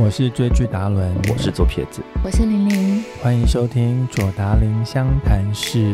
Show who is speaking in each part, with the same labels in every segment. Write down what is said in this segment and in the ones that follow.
Speaker 1: 我是追剧达伦，
Speaker 2: 我是左撇子，
Speaker 3: 我是玲玲，
Speaker 1: 欢迎收听左达林相谈室。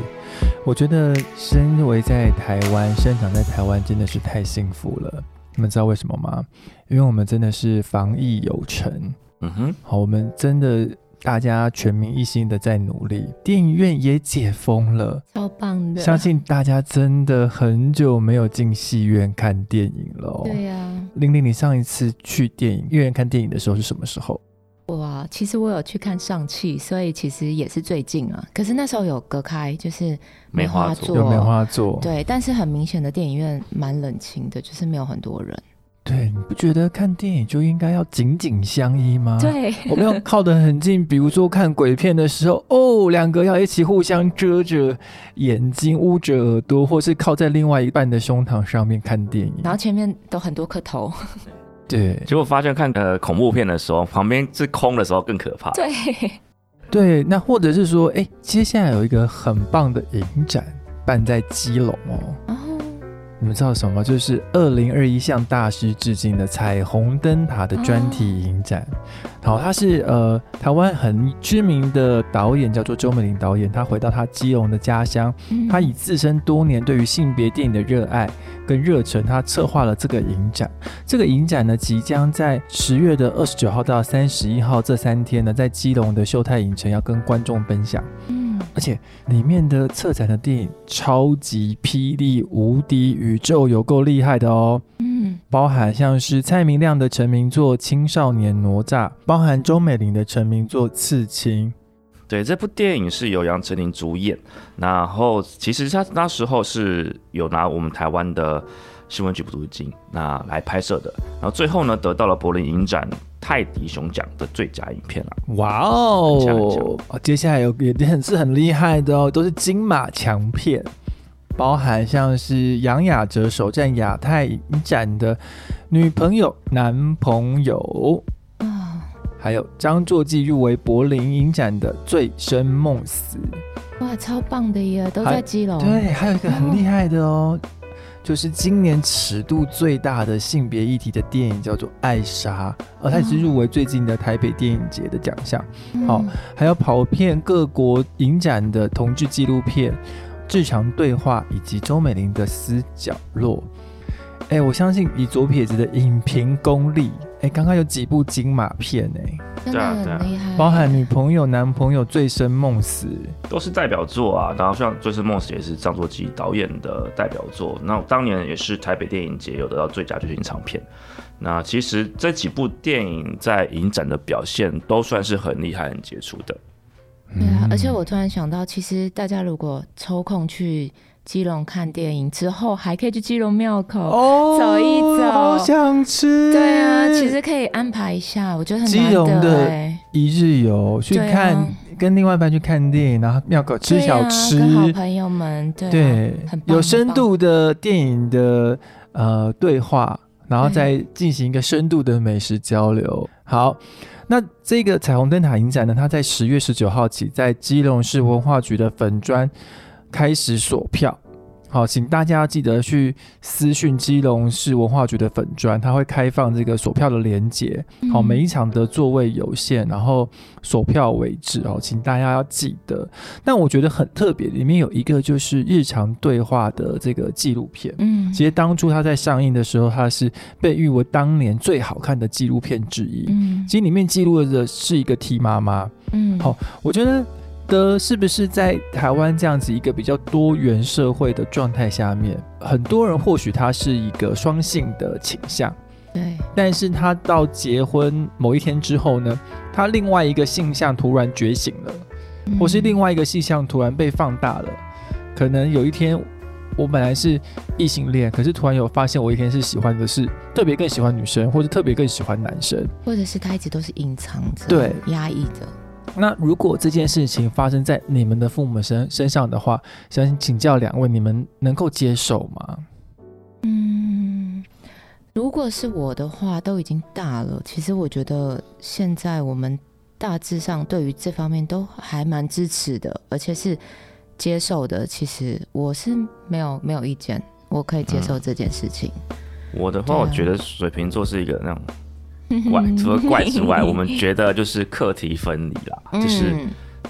Speaker 1: 我觉得身为在台湾生长在台湾真的是太幸福了。你们知道为什么吗？因为我们真的是防疫有成。嗯哼，好，我们真的大家全民一心的在努力，电影院也解封了，
Speaker 3: 超棒的。
Speaker 1: 相信大家真的很久没有进戏院看电影了。
Speaker 3: 对呀。
Speaker 1: 玲玲，你上一次去电影院看电影的时候是什么时候？
Speaker 3: 我，其实我有去看上汽，所以其实也是最近啊。可是那时候有隔开，就是
Speaker 2: 梅花座，
Speaker 1: 有梅花座。
Speaker 3: 对，但是很明显的电影院蛮冷清的，就是没有很多人。
Speaker 1: 对，你不觉得看电影就应该要紧紧相依吗？
Speaker 3: 对，
Speaker 1: 我们要靠得很近。比如说看鬼片的时候，哦，两个要一起互相遮着眼睛、捂着耳朵，或是靠在另外一半的胸膛上面看电影，
Speaker 3: 然后前面都很多颗头。
Speaker 1: 对，
Speaker 2: 结果发现看呃恐怖片的时候，旁边是空的时候更可怕。
Speaker 3: 对，
Speaker 1: 对，那或者是说，哎，接下来有一个很棒的影展办在基隆哦。你们知道什么？就是二零二一向大师致敬的彩虹灯塔的专题影展。好，他是呃台湾很知名的导演，叫做周美玲导演。他回到他基隆的家乡，他以自身多年对于性别电影的热爱跟热忱，他策划了这个影展。这个影展呢，即将在十月的二十九号到三十一号这三天呢，在基隆的秀泰影城要跟观众分享。而且里面的策展的电影超级霹雳无敌宇宙有够厉害的哦，嗯，包含像是蔡明亮的成名作《青少年哪吒》，包含周美玲的成名作《刺青》。
Speaker 2: 对，这部电影是由杨丞琳主演，然后其实他那时候是有拿我们台湾的新闻局补助金那来拍摄的，然后最后呢得到了柏林影展。泰迪熊奖的最佳影片了，
Speaker 1: 哇哦！接下来有也很是很厉害的哦，都是金马强片，包含像是杨雅哲首战亚太影展的女朋友男朋友啊，还有张作骥入围柏林影展的醉生梦死，
Speaker 3: 哇，超棒的耶，都在基隆。
Speaker 1: 对，还有一个很厉害的哦。就是今年尺度最大的性别议题的电影叫做《爱莎》，而它也是入围最近的台北电影节的奖项。好，还有跑遍各国影展的同志纪录片《日常对话》，以及周美玲的《私角落》。哎，我相信以左撇子的影评功力，哎，刚刚有几部金马片哎，
Speaker 3: 真的很厉害，
Speaker 1: 包含女朋友、男朋友、醉生梦死，
Speaker 2: 都是代表作啊。然后像醉生梦死也是张作骥导演的代表作，那当年也是台北电影节有得到最佳剧情长片。那其实这几部电影在影展的表现都算是很厉害、很杰出的。
Speaker 3: 对啊，而且我突然想到，其实大家如果抽空去。基隆看电影之后，还可以去基隆庙口走一走，
Speaker 1: 好想吃。
Speaker 3: 对啊，其实可以安排一下，我觉得很
Speaker 1: 基隆的一日游去看，跟另外一半去看电影，然后庙口吃小吃，
Speaker 3: 跟好朋友们
Speaker 1: 对，有深度的电影的呃对话，然后再进行一个深度的美食交流。好，那这个彩虹灯塔影展呢，它在十月十九号起，在基隆市文化局的粉砖。开始锁票，好，请大家记得去私讯基隆市文化局的粉砖，他会开放这个锁票的连接。好，每一场的座位有限，然后锁票为止哦，请大家要记得。但我觉得很特别，里面有一个就是日常对话的这个纪录片。嗯，其实当初它在上映的时候，它是被誉为当年最好看的纪录片之一。嗯，其实里面记录的是一个 T 妈妈。嗯，好，我觉得。的是不是在台湾这样子一个比较多元社会的状态下面，很多人或许他是一个双性的倾向，
Speaker 3: 对，
Speaker 1: 但是他到结婚某一天之后呢，他另外一个性向突然觉醒了，或是另外一个性向突然被放大了，可能有一天我本来是异性恋，可是突然有发现我一天是喜欢的是特别更喜欢女生，或者特别更喜欢男生，
Speaker 3: 或者是他一直都是隐藏着，
Speaker 1: 对，
Speaker 3: 压抑着。
Speaker 1: 那如果这件事情发生在你们的父母身身上的话，想请教两位，你们能够接受吗？
Speaker 3: 嗯，如果是我的话，都已经大了。其实我觉得现在我们大致上对于这方面都还蛮支持的，而且是接受的。其实我是没有没有意见，我可以接受这件事情。
Speaker 2: 我的话，我觉得水瓶座是一个那种怪，除了怪之外，我们觉得就是课题分离啦，就 是
Speaker 3: 嗯。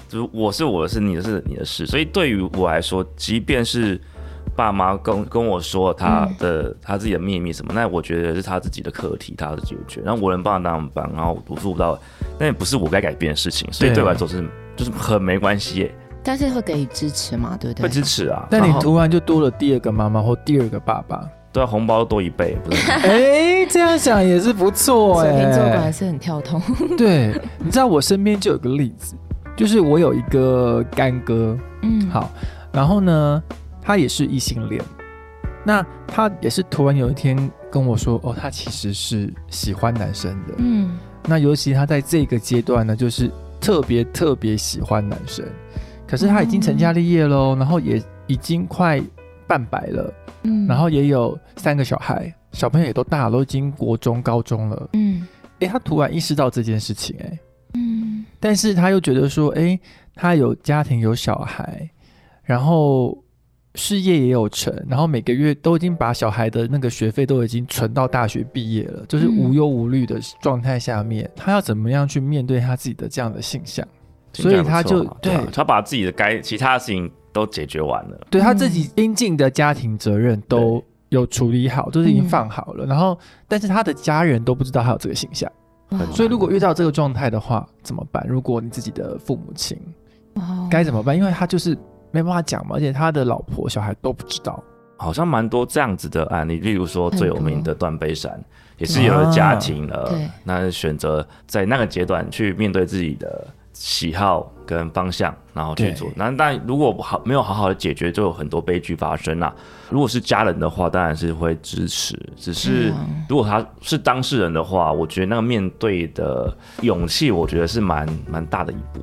Speaker 2: 就是我是我的事，你的是你的事，所以对于我来说，即便是爸妈跟跟我说他的、他自己的秘密什么，那我觉得是他自己的课题，他的解决，然后我能帮他当然帮，然后我做不到，那也不是我该改变的事情，所以
Speaker 1: 对
Speaker 2: 对我来说是就是很没关系耶，
Speaker 3: 但是会给予支持嘛，对不对？会？
Speaker 2: 支持啊，
Speaker 1: 但你突然就多了第二个妈妈或第二个爸爸，
Speaker 2: 对啊，红包多一倍，不是吗？
Speaker 1: 哎，这样想也是不错
Speaker 3: 水瓶座果
Speaker 1: 哎
Speaker 3: 然。是很跳通，
Speaker 1: 对，你知道我身边就有个例子，就是我有一个干哥，
Speaker 3: 嗯，，
Speaker 1: 好，然后呢，他也是异性恋，那他也是突然有一天跟我说，哦，他其实是喜欢男生的。
Speaker 3: 嗯
Speaker 1: 那尤其他在这个阶段呢，就是特别特别喜欢男生，可是他已经成家立业喽，然后也已经快半百了，
Speaker 3: 嗯，
Speaker 1: 然后也有三个小孩，小朋友也都大了，都已经国中、高中了。
Speaker 3: 嗯。
Speaker 1: 诶，他突然意识到这件事情、哎，
Speaker 3: 嗯。
Speaker 1: 但是他又觉得说，诶，他有家庭有小孩，然后事业也有成，然后每个月都已经把小孩的那个学费都已经存到大学毕业了，就是
Speaker 3: 嗯
Speaker 1: 无忧无虑的状态下面，他要怎么样去面对他自己的这样的性象？所以他就对
Speaker 2: 啊他把自己的该其他的事情都解决完了，
Speaker 1: 对他自己应尽的家庭责任都有处理好，都是已经放好了，然后但是他的家人都不知道他有这个形象，所以如果遇到这个状态的话，怎么办？如果你自己的父母亲该怎么办？因为他就是没办法讲嘛，而且他的老婆小孩都不知道。
Speaker 2: 好像蛮多这样子的案例，例如说最有名的断背山，也是
Speaker 1: 啊
Speaker 2: 有了家庭了，
Speaker 3: 对。
Speaker 2: 那选择在那个阶段去面对自己的喜好跟方向，然后去做。那但如果好没有好好的解决，就有很多悲剧发生啦。如果是家人的话，当然是会支持，只是如果他是当事人的话，我觉得那个面对的勇气，我觉得是蛮蛮大的一步。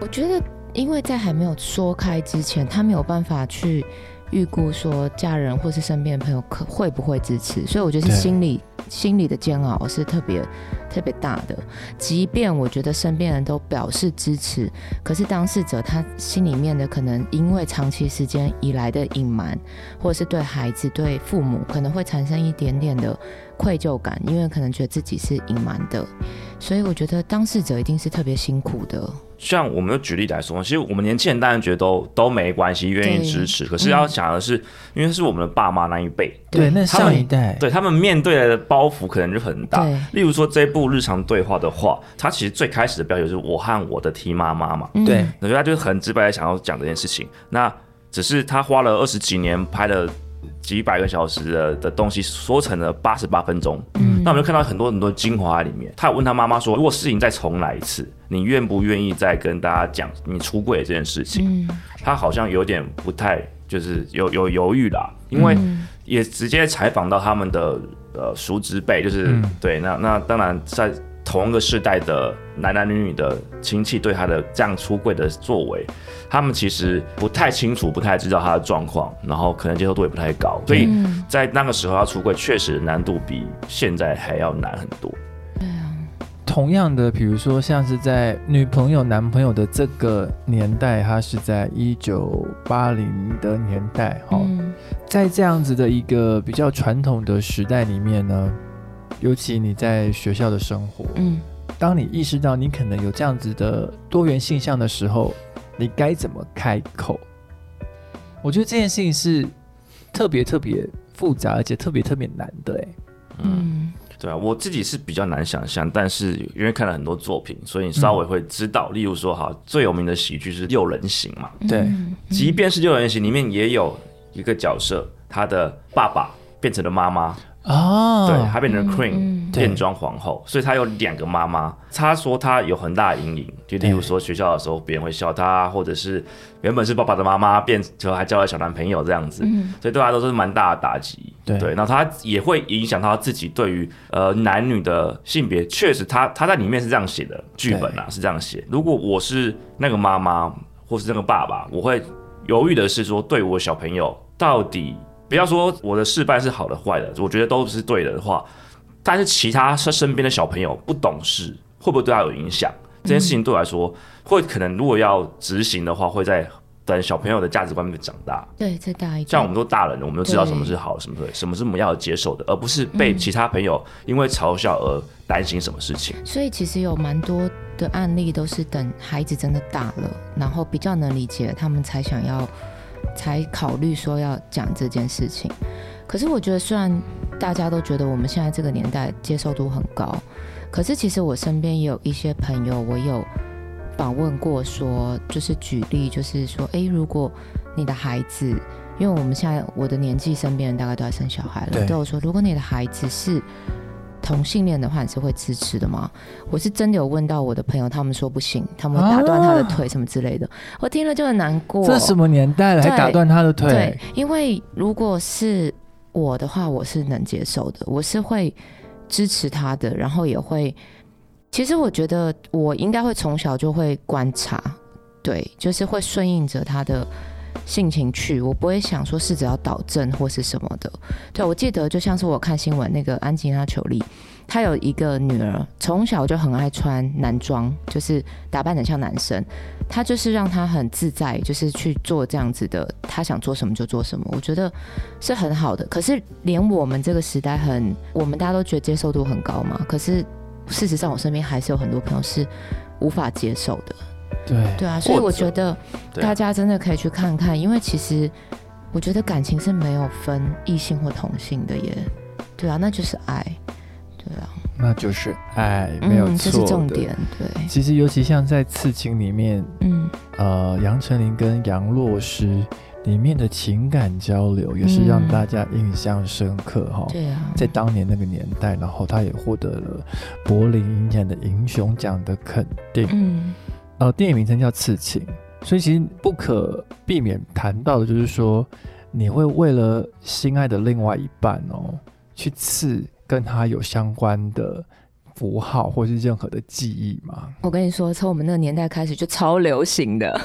Speaker 3: 我觉得，因为在还没有说开之前，他没有办法去预估说家人或是身边的朋友可会不会支持，所以我觉得是心理心理的煎熬是特别特别大的。即便我觉得身边人都表示支持，可是当事者他心里面的可能因为长期时间以来的隐瞒，或者是对孩子、对父母可能会产生一点点的愧疚感，因为可能觉得自己是隐瞒的，所以我觉得当事者一定是特别辛苦的。
Speaker 2: 像我们就举例来说，其实我们年轻人当然觉得都都没关系，愿意支持。可是要想的是，因为是我们的爸妈那一辈，
Speaker 1: 对，那上一代，
Speaker 2: 对他们面对的包袱可能就很大。例如说这部日常对话的话，它其实最开始的标题就是“我和我的 T 妈妈”嘛，
Speaker 3: 嗯
Speaker 1: 对，
Speaker 2: 我觉得他就是很直白的想要讲这件事情。那只是他花了二十几年拍了几百个小时的的东西，缩成了八十八分钟。
Speaker 3: 嗯
Speaker 2: 那我们就看到很多很多精华在里面。他有问他妈妈说，如果事情再重来一次，你愿不愿意再跟大家讲你出柜这件事情？
Speaker 3: 嗯，
Speaker 2: 他好像有点不太，就是有有犹豫啦，因为
Speaker 3: 嗯
Speaker 2: 也直接采访到他们的呃叔侄辈，就是、
Speaker 1: 嗯
Speaker 2: 对，那那当然在同一个世代的男男女女的亲戚对他的这样出柜的作为，他们其实不太清楚，不太知道他的状况，然后可能接受度也不太高，所以
Speaker 3: 嗯
Speaker 2: 在那个时候要出柜，确实难度比现在还要难很多。
Speaker 3: 对啊，
Speaker 1: 同样的，比如说像是在女朋友、男朋友的这个年代，他是在一九八零的年代，哈、
Speaker 3: 嗯。
Speaker 1: 在这样子的一个比较传统的时代里面呢，尤其你在学校的生活，
Speaker 3: 嗯。
Speaker 1: 当你意识到你可能有这样子的多元性向的时候，你该怎么开口？我觉得这件事情是特别特别复杂，而且特别特别难的，哎，
Speaker 3: 嗯。
Speaker 2: 对啊，我自己是比较难想象，但是因为看了很多作品，所以你稍微会知道。例如说，哈，最有名的喜剧是《六人行》嘛，
Speaker 1: 对。
Speaker 3: 嗯
Speaker 2: 即便是《六人行》里面也有一个角色，他的爸爸变成了妈妈，
Speaker 1: 哦，
Speaker 2: 对，他变成了 Queen，、变装皇后，所以她有两个妈妈。她说她有很大的阴影，就例如说学校的时候别人会笑她，或者是原本是爸爸的妈妈变成还交了小男朋友这样子，
Speaker 3: 嗯。
Speaker 2: 所以对他都是蛮大的打击。
Speaker 1: 对。
Speaker 2: 对，那她也会影响到他自己对于呃男女的性别，确实她她在里面是这样写的剧本啊，是这样写。如果我是那个妈妈或是那个爸爸，我会犹豫的是说，对我小朋友到底不要说我的示范是好的坏的，我觉得都是对的话，但是其他身身边的小朋友不懂事，会不会对他有影响？这件事情对我来说，会可能如果要执行的话，会在等小朋友的价值观被长大。
Speaker 3: 对，再大一点。
Speaker 2: 像我们都大人了，我们都知道什么是好，什么对，什么是我们要接受的，而不是被
Speaker 3: 嗯
Speaker 2: 其他朋友因为嘲笑而担心什么事情。
Speaker 3: 所以其实有蛮多的案例都是等孩子真的大了，然后比较能理解，他们才想要，才考虑说要讲这件事情。可是我觉得，虽然大家都觉得我们现在这个年代接受度很高，可是其实我身边也有一些朋友，我有访问过说，就是举例，就是说，诶，如果你的孩子，因为我们现在我的年纪，身边人大概都在生小孩了，都有说，如果你的孩子是同性恋的话，你是会支持的吗？我是真的有问到我的朋友，他们说不行，他们会打断他的腿什么之类的。我听了就很难过。
Speaker 1: 这什么年代了，还打断他的腿
Speaker 3: 对？，因为如果是我的话，我是能接受的，我是会支持他的，然后也会。其实我觉得我应该会从小就会观察，对，就是会顺应着他的性情去，我不会想说试着要导正或是什么的。对我记得就像是我看新闻那个安吉拉·裘丽，她有一个女儿，从小就很爱穿男装，就是打扮得像男生。她就是让她很自在，就是去做这样子的，她想做什么就做什么，我觉得是很好的。可是连我们这个时代很，我们大家都觉得接受度很高嘛，可是事实上我身边还是有很多朋友是无法接受的。
Speaker 1: 对
Speaker 3: 对啊，所以我觉得大家真的可以去看看，因为其实我觉得感情是没有分异性或同性的耶。对啊，那就是爱。对啊，
Speaker 1: 那就是爱，没有
Speaker 3: 嗯，
Speaker 1: 错
Speaker 3: 这是重
Speaker 1: 的。
Speaker 3: 点。对，
Speaker 1: 其实，尤其像在《刺青》里面，
Speaker 3: 嗯，
Speaker 1: 呃，杨丞琳跟杨洛诗里面的情感交流，也是让
Speaker 3: 嗯
Speaker 1: 大家印象深刻哈。
Speaker 3: 对啊，
Speaker 1: 在当年那个年代，然后他也获得了柏林影展的英雄奖的肯定。
Speaker 3: 嗯
Speaker 1: 呃，电影名称叫《刺青》，所以其实不可避免谈到的就是说，你会为了心爱的另外一半哦，去刺跟他有相关的符号或是任何的记忆吗？
Speaker 3: 我跟你说，从我们那个年代开始就超流行的，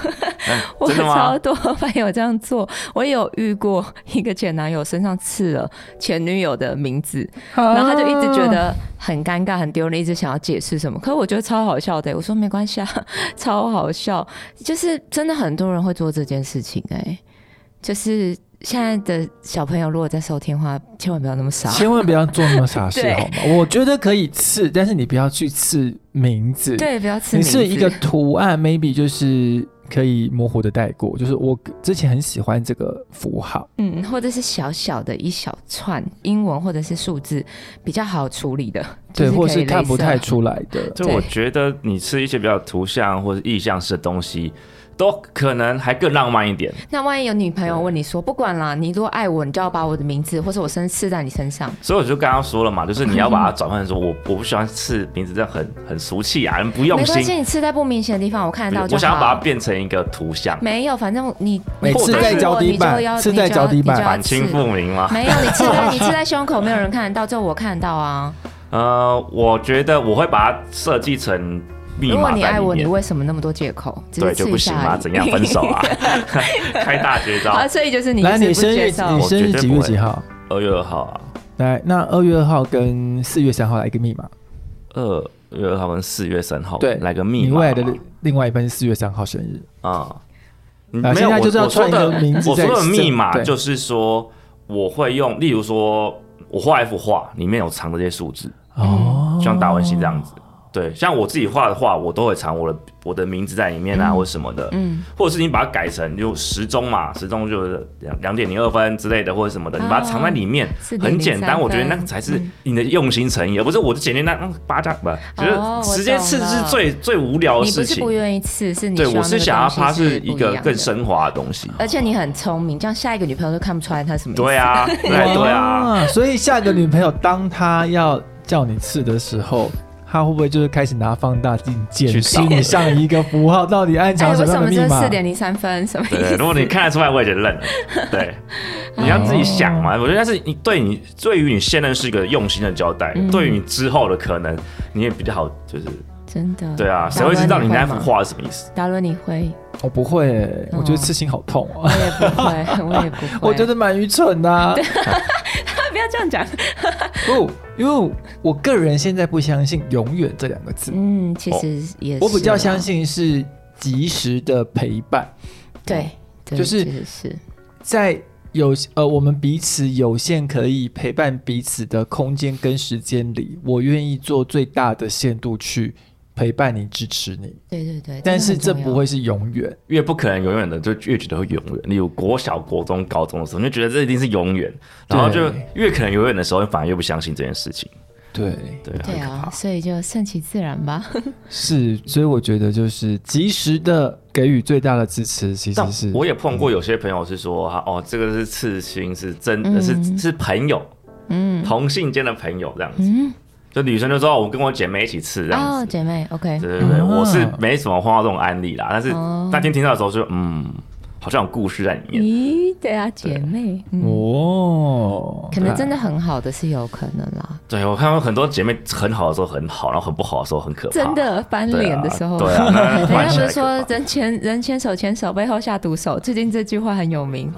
Speaker 2: 哎
Speaker 3: 我超？多朋友这样做。我也有遇过一个前男友身上刺了前女友的名字，然后他就一直觉得很尴尬、很丢脸，一直想要解释什么。可是我觉得超好笑的，我说没关系啊，超好笑。就是真的很多人会做这件事情、哎，就是现在的小朋友如果在收听的话，千万不要那么傻。
Speaker 1: 千万不要做那么傻事 好吗？我觉得可以刺，但是你不要去刺名字。，
Speaker 3: 对，不要刺
Speaker 1: 你
Speaker 3: 名字。
Speaker 1: 是一个图案，maybe 就是可以模糊的带过。就是我之前很喜欢这个符号，
Speaker 3: 嗯，或者是小小的一小串英文或者是数字，比较好处理的，
Speaker 1: 对，或是看不太出来的。
Speaker 2: 就我觉得你吃一些比较图像或者意象式的东西，都可能还更浪漫一点。
Speaker 3: 那万一有女朋友问你说，不管啦，你如果爱我，你就要把我的名字或者我生日刺在你身上。
Speaker 2: 所以我就刚刚说了嘛，就是你要把它转换成说，我我不喜欢刺名字，这样很很俗气啊，很不用
Speaker 3: 没关系，你刺在不明显的地方，我看得到就好。
Speaker 2: 我想要把它变成一个图像，
Speaker 3: 没有，反正你
Speaker 1: 每
Speaker 2: 次在
Speaker 1: 脚底板
Speaker 3: 你就要
Speaker 1: 刺在脚底板
Speaker 2: 反清复明嘛？
Speaker 3: 没有，你刺在你刺在胸口，没有人看得到，只有我看得到啊。
Speaker 2: 呃，我觉得我会把它设计成密
Speaker 3: 如果你爱我，你。为什么那么多借口？
Speaker 2: 对，就不行吗？怎样分手啊？开大绝招
Speaker 3: 啊，。所以就是你
Speaker 1: 生日你生日几月几号？
Speaker 2: 二月二号啊，
Speaker 1: 来，那二月二号跟四月三号来一个密码。
Speaker 2: 二月二号跟四月三号，
Speaker 1: 对
Speaker 2: 来个密码嘛。
Speaker 1: 你未来的另外一半是四月三号生日，
Speaker 2: 啊，没有，
Speaker 1: 现在就是要
Speaker 2: 我我说
Speaker 1: 串一个
Speaker 2: 的
Speaker 1: 名字在
Speaker 2: 我说的密码就是说，我会用，例如说，我画一幅画，里面有藏这些数字，
Speaker 1: 哦，
Speaker 2: 就像达文西这样子。对，像我自己画的画，我都会藏我的我的名字在里面啊，
Speaker 3: 嗯
Speaker 2: 或者什么的，
Speaker 3: 嗯，
Speaker 2: 或者是你把它改成就时钟嘛，时钟就是两两点零二分之类的，或者什么的，你把它藏在里面
Speaker 3: ，4.03
Speaker 2: 很简单。我觉得那
Speaker 3: 个
Speaker 2: 才是
Speaker 3: 嗯
Speaker 2: 你的用心诚意，而不是我就简简单单八加不，就是直接刺是最最无聊的事情
Speaker 3: 你不是不。愿意刺，是你
Speaker 2: 对，我是想要它是一个更升华的东西。
Speaker 3: 而且你很聪明，这样下一个女朋友都看不出来她什么意思。
Speaker 2: 对啊，对对啊，
Speaker 1: 所以下一个女朋友当她要叫你刺的时候，她会不会就是开始拿放大镜检视你上一个符号到底暗
Speaker 3: 哎，
Speaker 1: 藏什
Speaker 3: 么
Speaker 1: 么样的密码？
Speaker 3: 这四点零三分？什么意
Speaker 2: 对，
Speaker 3: 思？
Speaker 2: 如果你看得出来，我也觉得愣了。对，你要自己想嘛。我觉得那是你对你对于你现任是一个用心的交代，
Speaker 3: 嗯
Speaker 2: 对于你之后的可能，你也比较好，就是
Speaker 3: 真的。
Speaker 2: 对啊，谁会知道你那幅画是什么意思？
Speaker 3: 达伦你会？
Speaker 1: 我不会欸，我觉得刺青好痛哦，
Speaker 3: 我也不会，我也不会。
Speaker 1: 我觉得蛮愚蠢的
Speaker 3: 要这样讲。
Speaker 1: 不，因为我个人现在不相信“永远”这两个字，
Speaker 3: 嗯，其实也是。
Speaker 1: 我比较相。信是及时的陪伴。
Speaker 3: 对对
Speaker 1: 就是
Speaker 3: 是
Speaker 1: 在有呃我们彼此有限可以陪伴彼此的空间跟时间里，我愿意做最大的限度去陪伴你、支持你。
Speaker 3: 对对对，
Speaker 1: 但是这不会是永远。
Speaker 2: 越不可能永远的，就越觉得会永远。例如国小、国中、高中的时候，你就觉得这一定是永远，然后就越可能永远的时候，反而越不相信这件事情。
Speaker 1: 对，
Speaker 2: 对，
Speaker 3: 对啊。所以就顺其自然吧。
Speaker 1: 是，所以我觉得就是及时的给予最大的支持，其
Speaker 2: 但
Speaker 1: 实是
Speaker 2: 我也碰过有些朋友是说，他哦，这个是刺青，是真的
Speaker 3: 嗯
Speaker 2: 是是朋友，
Speaker 3: 嗯
Speaker 2: 同性间的朋友这样子。
Speaker 3: 嗯，
Speaker 2: 就女生就说，哦我跟我姐妹一起吃这样
Speaker 3: 哦，
Speaker 2: 子。
Speaker 3: 姐妹，OK，
Speaker 2: 对对对，
Speaker 1: 啊
Speaker 2: 我是没什么碰到这种案例啦，但是
Speaker 3: 哦。
Speaker 2: 那天听到的时候就嗯，好像有故事在里面。
Speaker 3: 咦，对啊，姐妹，嗯，
Speaker 1: 哦，
Speaker 3: 可能真的很好的是有可能啦，
Speaker 2: 对我看到很多姐妹很好的时候很好，然后很不好的时候很可怕。
Speaker 3: 真的翻脸的时候，
Speaker 2: 对啊，那
Speaker 3: 人家不是说人前人牵手牵手，背后下毒手，最近这句话很有名。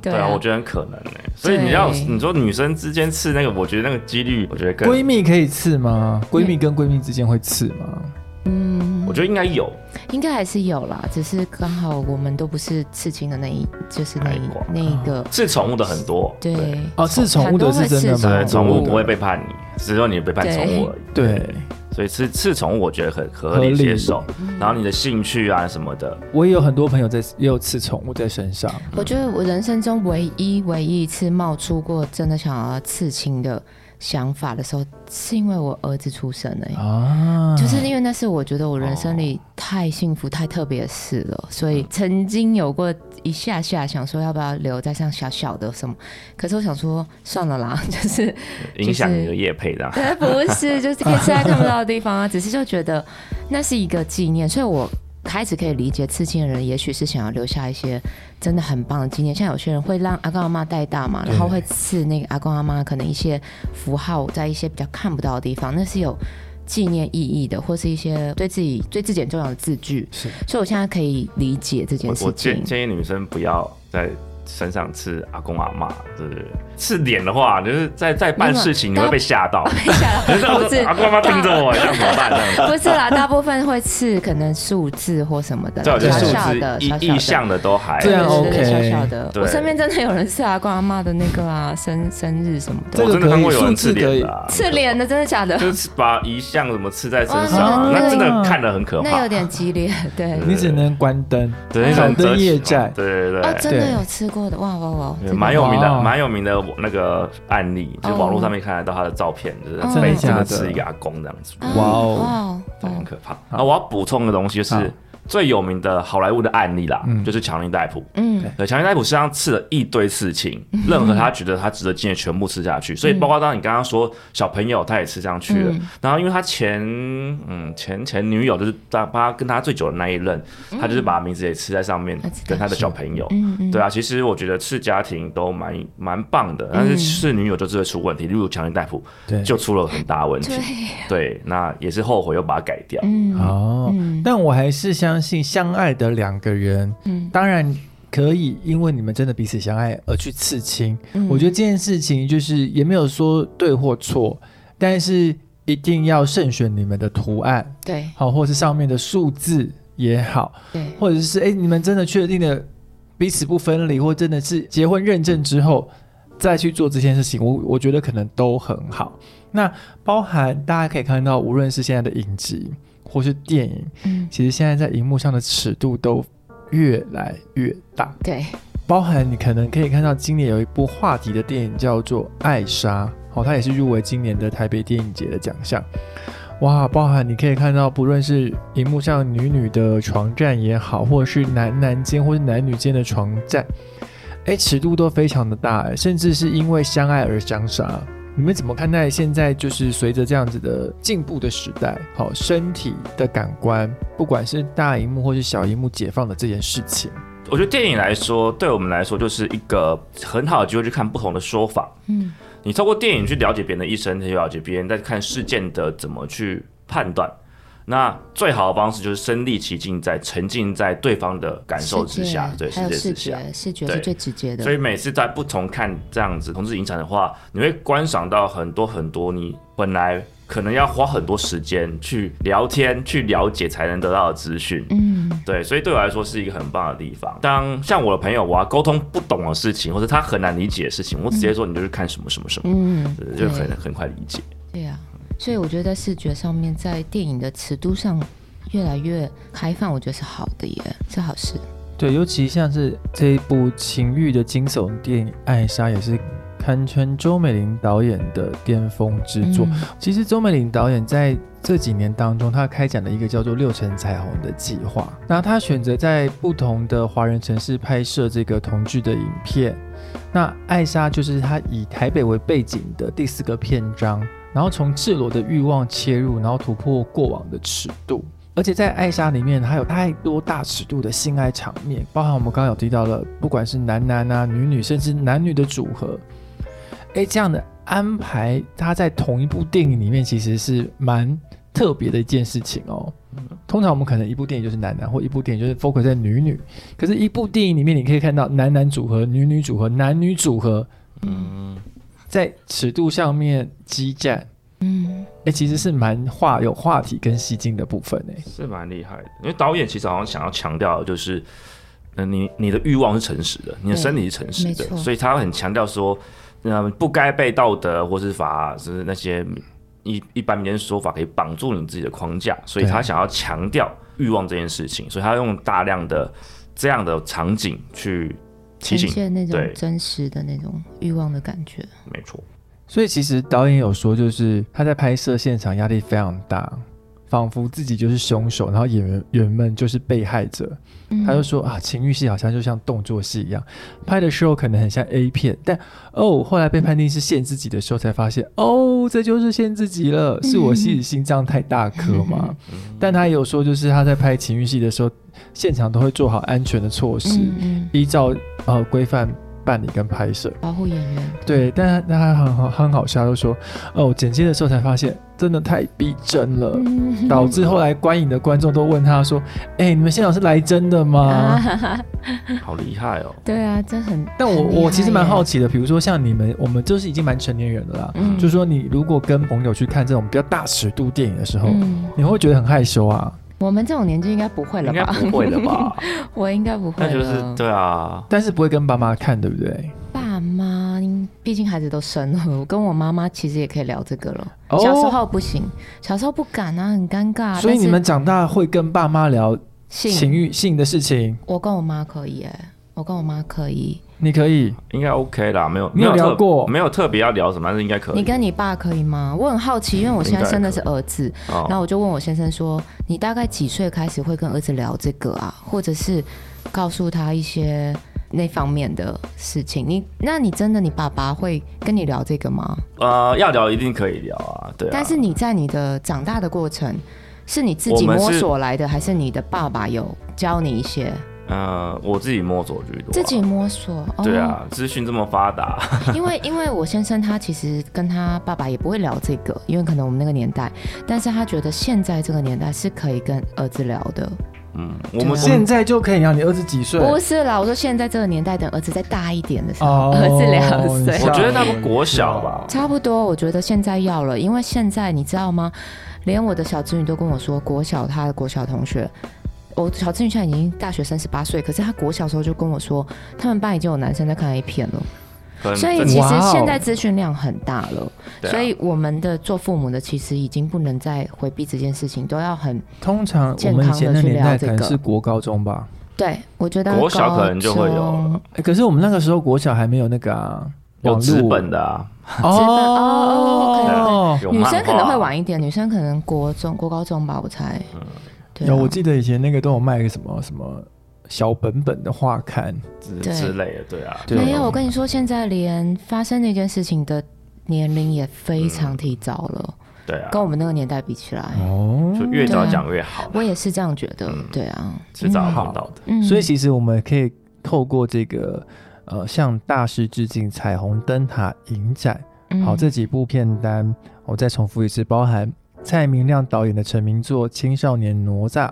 Speaker 2: 哦
Speaker 3: 对啊
Speaker 2: 对啊，我觉得很可能诶。所以你要你说女生之间刺那个，我觉得那个几率，我觉得更，
Speaker 1: 闺蜜可以刺吗？闺蜜跟闺蜜之间会刺吗？
Speaker 3: 嗯
Speaker 2: 我，觉得应该有。
Speaker 3: 应该还是有啦，只是刚好我们都不是刺青的那一，就是那一那一个，
Speaker 2: 刺宠物的很多，
Speaker 3: 对
Speaker 1: 哦，刺宠物的是真的
Speaker 2: 宠物不会背叛你，只有你背叛宠物而已。
Speaker 1: 对。
Speaker 2: 所以刺刺宠物，我觉得很合理接受。然后你的兴趣啊什么的，
Speaker 1: 我也有很多朋友在也有刺宠物在身上，
Speaker 3: 我觉得我人生中唯一唯一一次冒出过真的想要刺青的想法的时候，是因为我儿子出生了、
Speaker 1: 啊，
Speaker 3: 就是因为那是我觉得我人生里太幸福、太特别的事了，所以曾经有过一下下想说要不要留在上小小的什么，可是我想说算了啦，就是
Speaker 2: 影响你的业配这样。
Speaker 3: 对，不是，就是可以吃在看不到的地方啊，只是就觉得那是一个纪念，所以我开始可以理解刺青的人，也许是想要留下一些真的很棒的纪念。像有些人会让阿公阿妈带大嘛，然后会刺那个阿公阿妈可能一些符号在一些比较看不到的地方，那是有纪念意义的，或是一些对自己对自己很重要的字句。
Speaker 1: 是
Speaker 3: 所以我现在可以理解这件事
Speaker 2: 我我建
Speaker 3: 情。
Speaker 2: 建议女生不要在身上刺阿公阿妈，对不对？刺脸的话，就是在在办事情你会被吓到，
Speaker 3: 不是
Speaker 2: 阿公阿妈盯着我，这样怎么办？这样。
Speaker 3: 不是啦，大部分会刺可能数字或什么的啦，小小的。
Speaker 2: 意意向的都还
Speaker 1: 这样
Speaker 3: 对小小的。我身边真的有人刺阿公阿妈的那个啊，生生日什么的，
Speaker 2: 我真的看过有人刺脸的啊，
Speaker 3: 刺脸的，真的假的？
Speaker 2: 就是把遗像什么刺在身上，
Speaker 3: 那
Speaker 2: 真的看得很可怕。
Speaker 3: 那有点激烈，对。
Speaker 1: 你只能关灯，
Speaker 2: 对那种灯
Speaker 1: 夜战
Speaker 2: 对对
Speaker 3: 哦，
Speaker 2: 对。
Speaker 1: 对
Speaker 3: 真的有吃过的，哇哇哇！
Speaker 2: 蛮有名的，蛮有名的那个案例，就网络上面看得到他的照片，就是
Speaker 3: 哦。
Speaker 2: 被真
Speaker 1: 真的假的？
Speaker 2: 的刺一个阿公这样子，
Speaker 3: 啊
Speaker 1: 哇哦。
Speaker 3: 哇哦。
Speaker 2: 对很可怕。然后我要补充的东西就
Speaker 1: 好。
Speaker 2: 是最有名的好莱坞的案例啦
Speaker 1: 嗯，
Speaker 2: 就是强尼戴普。
Speaker 3: 嗯。
Speaker 2: 对，强尼戴普身上刺了一堆刺青，任何他觉得他值得纪念全部刺下去，所以包括当你刚刚说小朋友他也刺上去了。
Speaker 3: 嗯，
Speaker 2: 然后因为他前嗯前前女友就是他他跟他最久的那一任，他就是把名字也刺在上面跟他的小朋友。
Speaker 3: 嗯嗯，
Speaker 2: 对啊，其实我觉得刺家庭都蛮蛮棒的，但是刺女友就是会出问题，例如强尼戴普
Speaker 1: 对，
Speaker 2: 就出了很大问题。
Speaker 3: 对，，
Speaker 2: 对，那也是后悔又把它改掉。
Speaker 3: 嗯。
Speaker 1: 哦，
Speaker 3: 嗯。
Speaker 1: 但我还是相信相爱的两个人，
Speaker 3: 嗯。
Speaker 1: 当然可以因为你们真的彼此相爱而去刺青。
Speaker 3: 嗯。
Speaker 1: 我觉得这件事情就是也没有说对或错，但是一定要慎选你们的图案，
Speaker 3: 对。
Speaker 1: 好，或是上面的数字也好，
Speaker 3: 对。
Speaker 1: 或者是哎，你们真的确定了彼此不分离，或真的是结婚认证之后再去做这件事情，我我觉得可能都很好。那包含大家可以看到，无论是现在的影集或是电影，
Speaker 3: 嗯
Speaker 1: 其实现在在荧幕上的尺度都越来越大。
Speaker 3: 对
Speaker 1: 包含你可能可以看到今年有一部话题的电影叫做《艾莎》，好、它也是入围今年的台北电影节的奖项。哇，包含你可以看到，不论是荧幕上女女的床战也好，或者是男男间或是男女间的床战，哎，尺度都非常的大，哎甚至是因为相爱而相杀。你们怎么看待现在就是随着这样子的进步的时代，好、身体的感官，不管是大荧幕或是小荧幕解放的这件事情？
Speaker 2: 我觉得电影来说，对我们来说就是一个很好的机会去看不同的说法。
Speaker 3: 嗯
Speaker 2: 你透过电影去了解别人的一生，去了解别人在看事件的怎么去判断。那最好的方式就是身临其境，在沉浸在对方的感受之下，对世
Speaker 3: 还有视
Speaker 2: 界之下。
Speaker 3: 觉，视觉
Speaker 2: 对
Speaker 3: 是最直接的
Speaker 2: 所。以每次在不同看这样子同志影展的话，你会观赏到很多很多你本来可能要花很多时间去聊天、去了解才能得到的资讯。
Speaker 3: 嗯
Speaker 2: 对，所以对我来说是一个很棒的地方。当像我的朋友，我要沟通不懂的事情，或者他很难理解的事情，我直接说你就是看什么什么什么，
Speaker 3: 嗯，
Speaker 2: 对就很很快理解。
Speaker 3: 对呀、所以我觉得在视觉上面，在电影的尺度上越来越开放，我觉得是好的耶，是好事。
Speaker 1: 对，尤其像是这一部情欲的惊悚电影《艾莎》，也是堪称周美玲导演的巅峰之作。
Speaker 3: 嗯
Speaker 1: 其实周美玲导演在这几年当中，她开展了一个叫做“六层彩虹”的计划。那她选择在不同的华人城市拍摄这个同志的影片。那艾莎就是她以台北为背景的第四个篇章，然后从赤裸的欲望切入，然后突破过往的尺度。而且在爱莎里面还有太多大尺度的性爱场面，包含我们刚刚有提到的，不管是男男啊、女女，甚至男女的组合，哎，这样的安排，它在同一部电影里面其实是蛮特别的一件事情哦。通常我们可能一部电影就是男男，或一部电影就是 focus 在女女，可是，一部电影里面你可以看到男男组合、女女组合、男女组合
Speaker 2: 嗯，
Speaker 1: 在尺度上面激战，
Speaker 3: 嗯
Speaker 1: 哎，其实是蛮话有话题跟吸睛的部分哎。
Speaker 2: 是蛮厉害的。因为导演其实好像想要强调的就是，呃，你你的欲望是诚实的，你的身体是诚实的，所以他很强调说，呃，不该被道德或是法，就是那些一一般民间说法可以绑住你自己的框架，所以他想要强调欲望这件事情，所以他用大量的这样的场景去
Speaker 3: 呈现那种真实的那种欲望的感觉。
Speaker 2: 没错，
Speaker 1: 所以其实导演有说，就是他在拍摄现场压力非常大，仿佛自己就是凶手，然后演员员们就是被害者。
Speaker 3: 嗯
Speaker 1: 他就说啊，情欲戏好像就像动作戏一样，拍的时候可能很像 A 片，但哦，后来被判定是限自己的时候，才发现哦，这就是限自己了，是我自己心脏太大颗吗？但他也有说，就是他在拍情欲戏的时候，现场都会做好安全的措施，依照呃规范办理跟拍摄。
Speaker 3: 保护演员。
Speaker 1: 对，但他但他很好很好笑，就说哦，剪接的时候才发现真的太逼真了，
Speaker 3: 嗯
Speaker 1: 导致后来观影的观众都问他说：“哎、你们现场是来真的吗？”
Speaker 3: 啊，
Speaker 2: 好厉害哦。
Speaker 3: 对啊，真很。
Speaker 1: 但我我其实蛮好，奇的，比如说像你们，我们就是已经蛮成年人的啦，
Speaker 3: 嗯
Speaker 1: 就是说你如果跟朋友去看这种比较大尺度电影的时候，
Speaker 3: 嗯，
Speaker 1: 你会不会觉得很害羞啊？
Speaker 3: 我们这种年纪应该不会了
Speaker 2: 应该
Speaker 3: 吧？
Speaker 2: 不会了吧？
Speaker 3: 我应该不会
Speaker 2: 那就是
Speaker 3: 了。
Speaker 2: 对啊，
Speaker 1: 但是不会跟爸妈看，对不对？
Speaker 3: 毕竟孩子都生了，我跟我妈妈其实也可以聊这个了。
Speaker 1: 哦
Speaker 3: 小时候不行，小时候不敢啊，很尴尬。
Speaker 1: 所以你们长大会跟爸妈聊情，欲性的事情，
Speaker 3: 我跟我妈可以哎、我跟我妈可以。
Speaker 1: 你可以
Speaker 2: 应该 OK 啦，没有没有
Speaker 1: 聊过
Speaker 2: 没有特别要聊什么，但是应该可以。
Speaker 3: 你跟你爸可以吗？我很好奇，因为我现在生的是儿子，
Speaker 2: 哦
Speaker 3: 然后我就问我先生说：“你大概几岁开始会跟儿子聊这个啊？或者是告诉他一些那方面的事情？你那你真的你爸爸会跟你聊这个吗？
Speaker 2: 呃，要聊一定可以聊啊，对啊。
Speaker 3: 但是你在你的长大的过程，是你自己摸索来的，还是你的爸爸有教你一些？
Speaker 2: 呃，我自己摸索居多啊。
Speaker 3: 自己摸索。哦、
Speaker 2: 对，啊，资讯这么发达，
Speaker 3: 因为因为我先生他其实跟他爸爸也不会聊这个，因为可能我们那个年代，但是他觉得现在这个年代是可以跟儿子聊的。
Speaker 2: 嗯，我们
Speaker 1: 现在就可以聊你儿子几岁？
Speaker 3: 不是啦，我说现在这个年代，等儿子再大一点的时候，
Speaker 1: 哦
Speaker 3: 儿子两岁，
Speaker 2: 我觉得那不国小吧，
Speaker 3: 差不多。我觉得现在要了，因为现在你知道吗？连我的小侄女都跟我说，国小她的国小同学，我小侄女现在已经大学三十八岁，可是她国小时候就跟我说，他们班已经有男生在看 A 片了，
Speaker 2: 很
Speaker 3: 所以其实现在资讯量很大了，所以我们的做父母的其实已经不能再回避这件事情，都要很
Speaker 1: 通常我们以前的年代可能是国高中吧，
Speaker 3: 对。我觉得
Speaker 2: 国小可能就会有。
Speaker 1: 可是我们那个时候国小还没有那个啊，
Speaker 2: 有
Speaker 1: 网络。
Speaker 2: 纸本的啊，
Speaker 3: 哦。
Speaker 1: 哦，
Speaker 3: 女生可能会晚一点，女生可能国中、国高中吧，我猜。对啊
Speaker 1: 有我记得以前那个都有卖个什么什么小本本的画刊，
Speaker 2: 之
Speaker 3: 对。
Speaker 2: 之类的，对啊，
Speaker 1: 对
Speaker 3: 没有，我跟你说，现在连发生那件事情的年龄也非常提早了，
Speaker 2: 对啊，
Speaker 3: 跟我们那个年代比起来，
Speaker 1: 哦。
Speaker 2: 就越早讲越好，
Speaker 3: 我也是这样觉得。
Speaker 2: 嗯。
Speaker 3: 对啊，
Speaker 2: 迟早
Speaker 3: 嗯
Speaker 2: 碰到的。
Speaker 3: 嗯。
Speaker 1: 所以其实我们可以透过这个呃向大师致敬彩虹灯塔影展，
Speaker 3: 嗯。
Speaker 1: 好这几部片单，我再重复一次，包含蔡明亮导演的成名作《青少年哪吒》，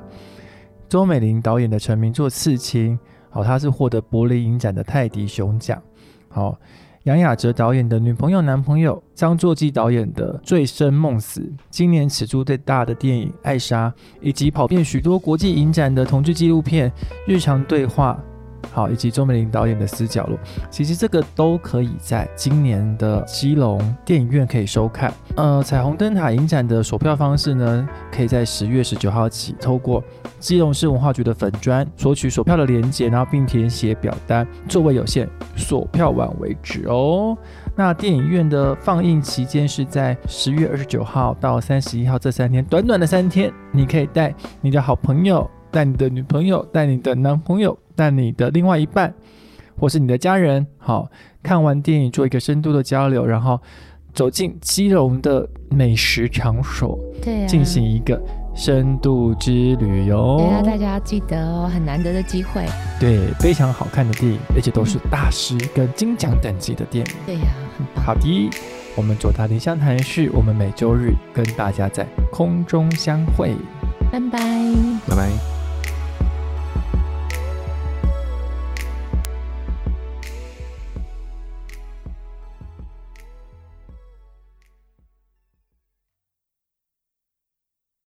Speaker 1: 周美玲导演的成名作《刺青》，好，他是获得柏林影展的泰迪熊奖，好。杨雅哲导演的《女朋友男朋友》，张作骥导演的《醉生梦死》，今年尺度最大的电影《艾莎》，以及跑遍许多国际影展的同志纪录片《日常对话》。好，以及周美玲导演的《死角落》，其实这个都可以在今年的基隆电影院可以收看。呃，彩虹灯塔影展的售票方式呢，可以在十月十九号起，透过基隆市文化局的粉砖索取售票的链接，然后并填写表单，座位有限，索票晚为止哦。那电影院的放映期间是在十月二十九号到三十一号这三天，短短的三天，你可以带你的好朋友。带你的女朋友，带你的男朋友，带你的另外一半，或是你的家人，好看完电影做一个深度的交流，然后走进基隆的美食场所，
Speaker 3: 对，
Speaker 1: 进行一个深度之旅游。
Speaker 3: 对啊，大家要记得哦，很难得的机会。
Speaker 1: 对，非常好看的电影，而且都是大师跟金奖等级的电影。
Speaker 3: 对呀，很棒。
Speaker 1: 好的，我们左大林相谈室，我们每周日跟大家在空中相会。
Speaker 3: 拜拜，
Speaker 2: 拜拜。